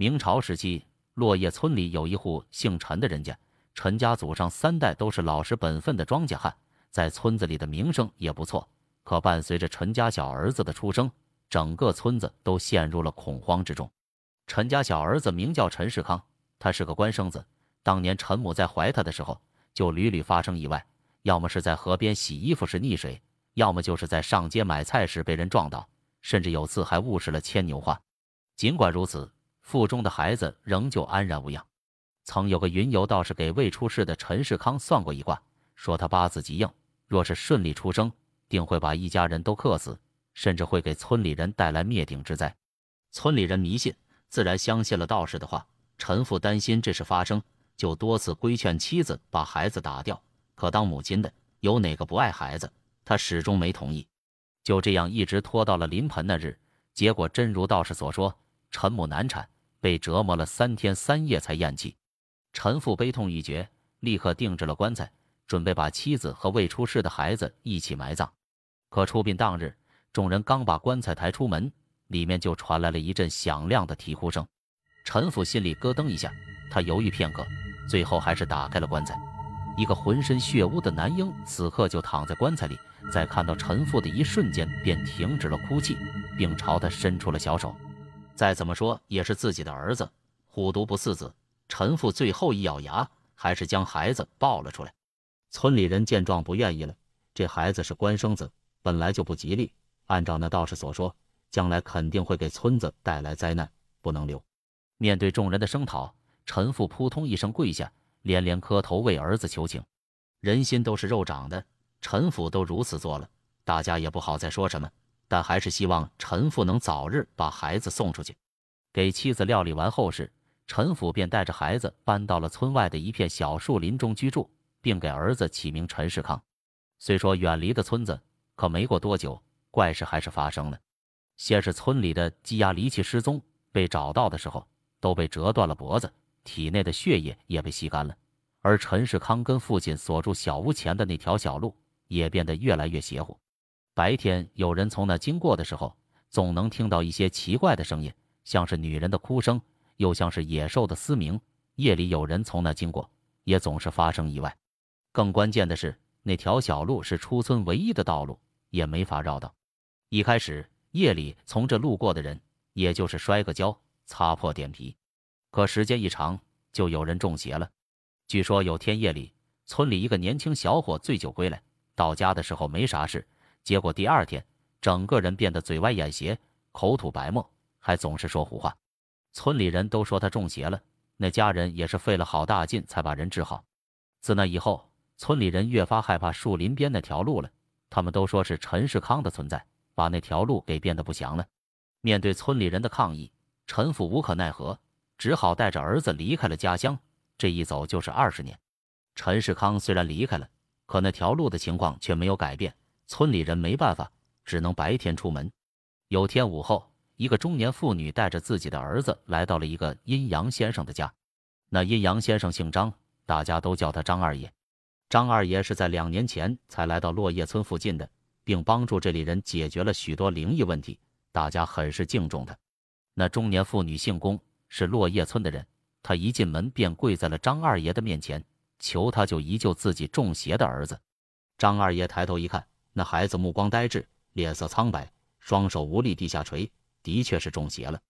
明朝时期，落叶村里有一户姓陈的人家，陈家祖上三代都是老实本分的庄稼汉，在村子里的名声也不错。可伴随着陈家小儿子的出生，整个村子都陷入了恐慌之中。陈家小儿子名叫陈世康，他是个官生子。当年陈母在怀他的时候，就屡屡发生意外，要么是在河边洗衣服时溺水，要么就是在上街买菜时被人撞倒，甚至有次还误食了牵牛花。尽管如此，腹中的孩子仍旧安然无恙。曾有个云游道士给未出世的陈世康算过一卦，说他八字极硬，若是顺利出生，定会把一家人都克死，甚至会给村里人带来灭顶之灾。村里人迷信，自然相信了道士的话。陈父担心这事发生。就多次规劝妻子把孩子打掉，可当母亲的有哪个不爱孩子？他始终没同意。就这样一直拖到了临盆那日，结果真如道士所说，陈母难产，被折磨了三天三夜才咽气。陈父悲痛欲绝，立刻定制了棺材，准备把妻子和未出世的孩子一起埋葬。可出殡当日，众人刚把棺材抬出门，里面就传来了一阵响亮的啼哭声。陈父心里咯噔一下，他犹豫片刻。最后还是打开了棺材，一个浑身血污的男婴此刻就躺在棺材里，在看到陈父的一瞬间便停止了哭泣，并朝他伸出了小手。再怎么说也是自己的儿子，虎毒不食子。陈父最后一咬牙，还是将孩子抱了出来。村里人见状不愿意了，这孩子是官生子，本来就不吉利，按照那道士所说，将来肯定会给村子带来灾难，不能留。面对众人的声讨。陈父扑通一声跪下，连连磕头为儿子求情。人心都是肉长的，陈父都如此做了，大家也不好再说什么。但还是希望陈父能早日把孩子送出去。给妻子料理完后事，陈父便带着孩子搬到了村外的一片小树林中居住，并给儿子起名陈世康。虽说远离的村子，可没过多久，怪事还是发生了。先是村里的鸡鸭离奇失踪，被找到的时候都被折断了脖子。体内的血液也被吸干了，而陈世康跟父亲所住小屋前的那条小路也变得越来越邪乎。白天有人从那经过的时候，总能听到一些奇怪的声音，像是女人的哭声，又像是野兽的嘶鸣。夜里有人从那经过，也总是发生意外。更关键的是，那条小路是出村唯一的道路，也没法绕道。一开始夜里从这路过的人，也就是摔个跤、擦破点皮。可时间一长，就有人中邪了。据说有天夜里，村里一个年轻小伙醉酒归来，到家的时候没啥事，结果第二天，整个人变得嘴歪眼斜，口吐白沫，还总是说胡话。村里人都说他中邪了，那家人也是费了好大劲才把人治好。自那以后，村里人越发害怕树林边那条路了，他们都说是陈世康的存在，把那条路给变得不祥了。面对村里人的抗议，陈父无可奈何。只好带着儿子离开了家乡，这一走就是二十年。陈世康虽然离开了，可那条路的情况却没有改变。村里人没办法，只能白天出门。有天午后，一个中年妇女带着自己的儿子来到了一个阴阳先生的家。那阴阳先生姓张，大家都叫他张二爷。张二爷是在两年前才来到落叶村附近的，并帮助这里人解决了许多灵异问题，大家很是敬重他。那中年妇女姓龚。是落叶村的人，他一进门便跪在了张二爷的面前，求他就一救自己中邪的儿子。张二爷抬头一看，那孩子目光呆滞，脸色苍白，双手无力地下垂，的确是中邪了。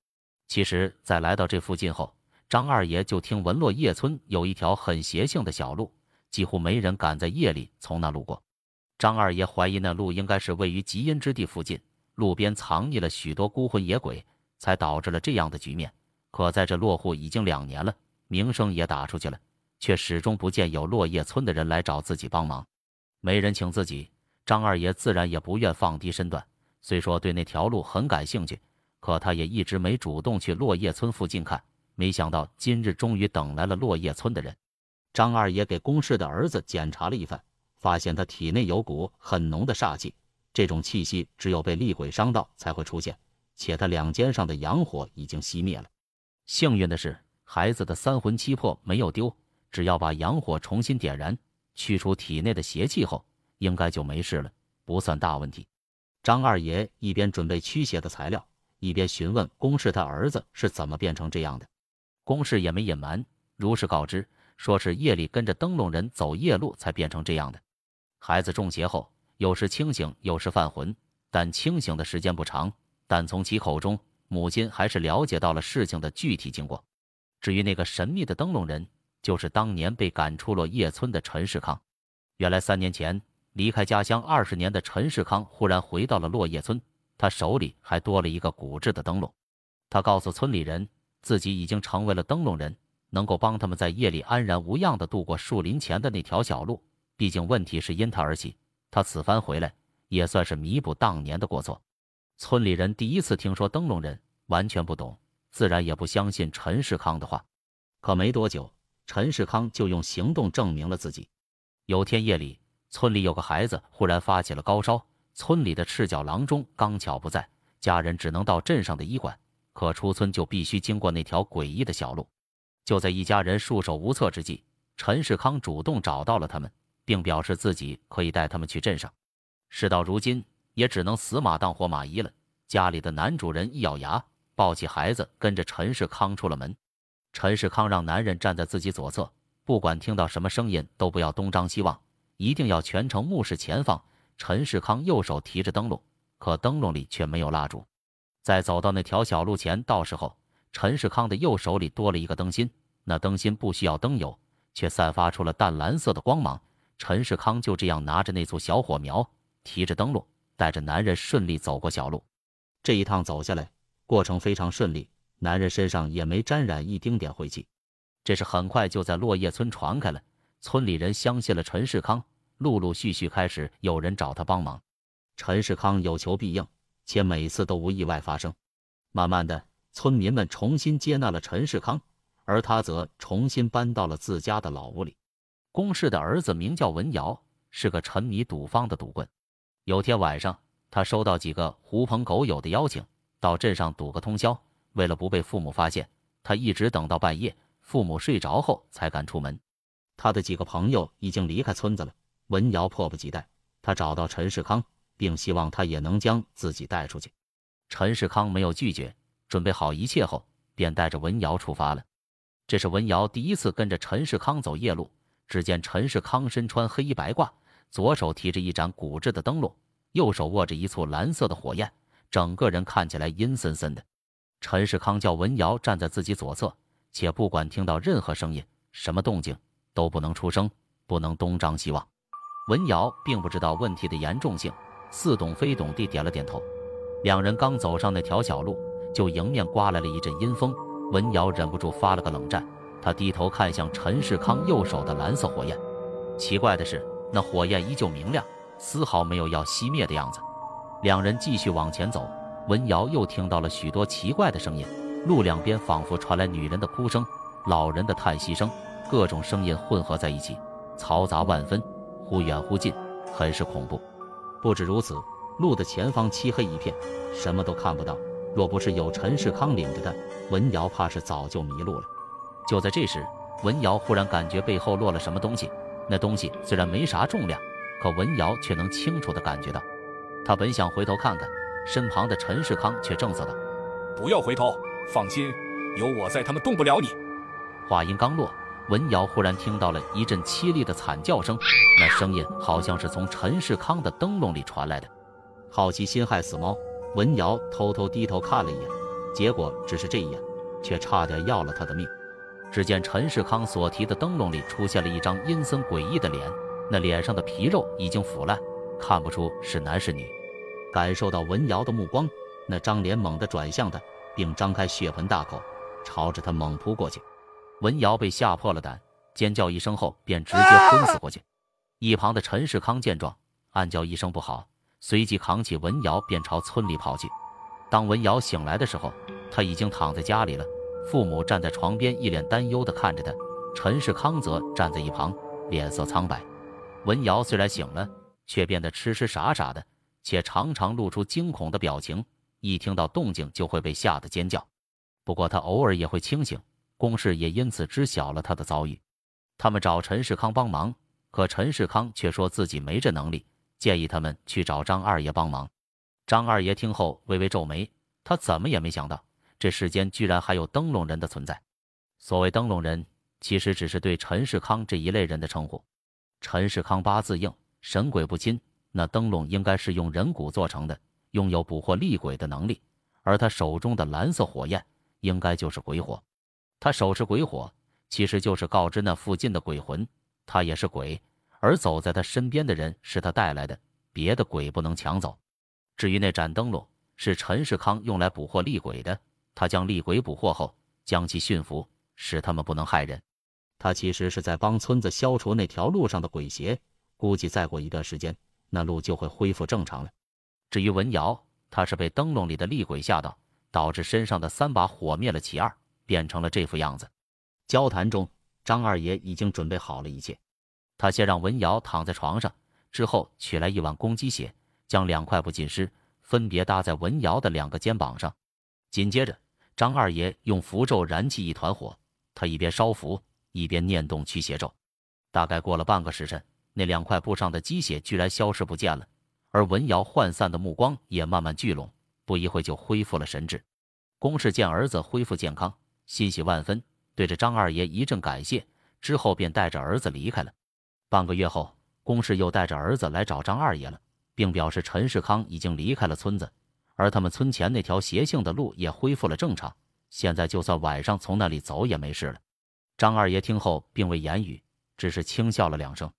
其实，在来到这附近后，张二爷就听闻落叶村有一条很邪性的小路，几乎没人敢在夜里从那路过。张二爷怀疑那路应该是位于极阴之地附近，路边藏匿了许多孤魂野鬼，才导致了这样的局面。可在这落户已经两年了，名声也打出去了，却始终不见有落叶村的人来找自己帮忙，没人请自己，张二爷自然也不愿放低身段。虽说对那条路很感兴趣，可他也一直没主动去落叶村附近看。没想到今日终于等来了落叶村的人。张二爷给公氏的儿子检查了一番，发现他体内有股很浓的煞气，这种气息只有被厉鬼伤到才会出现，且他两肩上的阳火已经熄灭了。幸运的是，孩子的三魂七魄没有丢，只要把阳火重新点燃，去除体内的邪气后，应该就没事了，不算大问题。张二爷一边准备驱邪的材料，一边询问宫氏他儿子是怎么变成这样的。宫氏也没隐瞒，如实告知，说是夜里跟着灯笼人走夜路才变成这样的。孩子中邪后，有时清醒，有时犯浑，但清醒的时间不长。但从其口中，母亲还是了解到了事情的具体经过。至于那个神秘的灯笼人，就是当年被赶出落叶村的陈世康。原来三年前离开家乡二十年的陈世康，忽然回到了落叶村，他手里还多了一个古制的灯笼。他告诉村里人，自己已经成为了灯笼人，能够帮他们在夜里安然无恙地度过树林前的那条小路。毕竟问题是因他而起，他此番回来也算是弥补当年的过错。村里人第一次听说灯笼人，完全不懂，自然也不相信陈世康的话。可没多久，陈世康就用行动证明了自己。有天夜里，村里有个孩子忽然发起了高烧，村里的赤脚郎中刚巧不在，家人只能到镇上的医馆，可出村就必须经过那条诡异的小路。就在一家人束手无策之际，陈世康主动找到了他们，并表示自己可以带他们去镇上。事到如今。也只能死马当活马医了。家里的男主人一咬牙，抱起孩子，跟着陈世康出了门。陈世康让男人站在自己左侧，不管听到什么声音，都不要东张西望，一定要全程目视前方。陈世康右手提着灯笼，可灯笼里却没有蜡烛。在走到那条小路前，到时候陈世康的右手里多了一个灯芯，那灯芯不需要灯油，却散发出了淡蓝色的光芒。陈世康就这样拿着那簇小火苗，提着灯笼。带着男人顺利走过小路，这一趟走下来，过程非常顺利，男人身上也没沾染一丁点晦气。这是很快就在落叶村传开了，村里人相信了陈世康，陆陆续续开始有人找他帮忙。陈世康有求必应，且每次都无意外发生。慢慢的，村民们重新接纳了陈世康，而他则重新搬到了自家的老屋里。公氏的儿子名叫文瑶，是个沉迷赌方的赌棍。有天晚上，他收到几个狐朋狗友的邀请，到镇上赌个通宵。为了不被父母发现，他一直等到半夜，父母睡着后才敢出门。他的几个朋友已经离开村子了。文瑶迫不及待，他找到陈世康，并希望他也能将自己带出去。陈世康没有拒绝，准备好一切后，便带着文瑶出发了。这是文瑶第一次跟着陈世康走夜路。只见陈世康身穿黑衣白褂。左手提着一盏古制的灯笼，右手握着一簇蓝色的火焰，整个人看起来阴森森的。陈世康叫文瑶站在自己左侧，且不管听到任何声音、什么动静，都不能出声，不能东张西望。文瑶并不知道问题的严重性，似懂非懂地点了点头。两人刚走上那条小路，就迎面刮来了一阵阴风。文瑶忍不住发了个冷战，他低头看向陈世康右手的蓝色火焰，奇怪的是。那火焰依旧明亮，丝毫没有要熄灭的样子。两人继续往前走，文瑶又听到了许多奇怪的声音，路两边仿佛传来女人的哭声、老人的叹息声，各种声音混合在一起，嘈杂万分，忽远忽近，很是恐怖。不止如此，路的前方漆黑一片，什么都看不到。若不是有陈世康领着他，文瑶怕是早就迷路了。就在这时，文瑶忽然感觉背后落了什么东西。那东西虽然没啥重量，可文瑶却能清楚地感觉到。他本想回头看看，身旁的陈世康却正色道：“不要回头，放心，有我在，他们动不了你。”话音刚落，文瑶忽然听到了一阵凄厉的惨叫声，那声音好像是从陈世康的灯笼里传来的。好奇心害死猫，文瑶偷偷低头看了一眼，结果只是这一眼，却差点要了他的命。只见陈世康所提的灯笼里出现了一张阴森诡异的脸，那脸上的皮肉已经腐烂，看不出是男是女。感受到文瑶的目光，那张脸猛地转向他，并张开血盆大口，朝着他猛扑过去。文瑶被吓破了胆，尖叫一声后便直接昏死过去。一旁的陈世康见状，暗叫一声不好，随即扛起文瑶便朝村里跑去。当文瑶醒来的时候，他已经躺在家里了。父母站在床边，一脸担忧地看着他。陈世康则站在一旁，脸色苍白。文瑶虽然醒了，却变得痴痴傻傻的，且常常露出惊恐的表情，一听到动静就会被吓得尖叫。不过他偶尔也会清醒。公事也因此知晓了他的遭遇。他们找陈世康帮忙，可陈世康却说自己没这能力，建议他们去找张二爷帮忙。张二爷听后微微皱眉，他怎么也没想到。这世间居然还有灯笼人的存在。所谓灯笼人，其实只是对陈世康这一类人的称呼。陈世康八字硬，神鬼不侵，那灯笼应该是用人骨做成的，拥有捕获厉鬼的能力。而他手中的蓝色火焰，应该就是鬼火。他手持鬼火，其实就是告知那附近的鬼魂，他也是鬼。而走在他身边的人是他带来的，别的鬼不能抢走。至于那盏灯笼，是陈世康用来捕获厉鬼的。他将厉鬼捕获后，将其驯服，使他们不能害人。他其实是在帮村子消除那条路上的鬼邪。估计再过一段时间，那路就会恢复正常了。至于文瑶，他是被灯笼里的厉鬼吓到，导致身上的三把火灭了其二，变成了这副样子。交谈中，张二爷已经准备好了一切。他先让文瑶躺在床上，之后取来一碗公鸡血，将两块布浸湿，分别搭在文瑶的两个肩膀上。紧接着，张二爷用符咒燃起一团火，他一边烧符，一边念动驱邪咒。大概过了半个时辰，那两块布上的鸡血居然消失不见了，而文瑶涣散的目光也慢慢聚拢，不一会就恢复了神智。公氏见儿子恢复健康，欣喜万分，对着张二爷一阵感谢，之后便带着儿子离开了。半个月后，公氏又带着儿子来找张二爷了，并表示陈世康已经离开了村子，而他们村前那条邪性的路也恢复了正常，现在就算晚上从那里走也没事了。张二爷听后并未言语，只是轻笑了两声。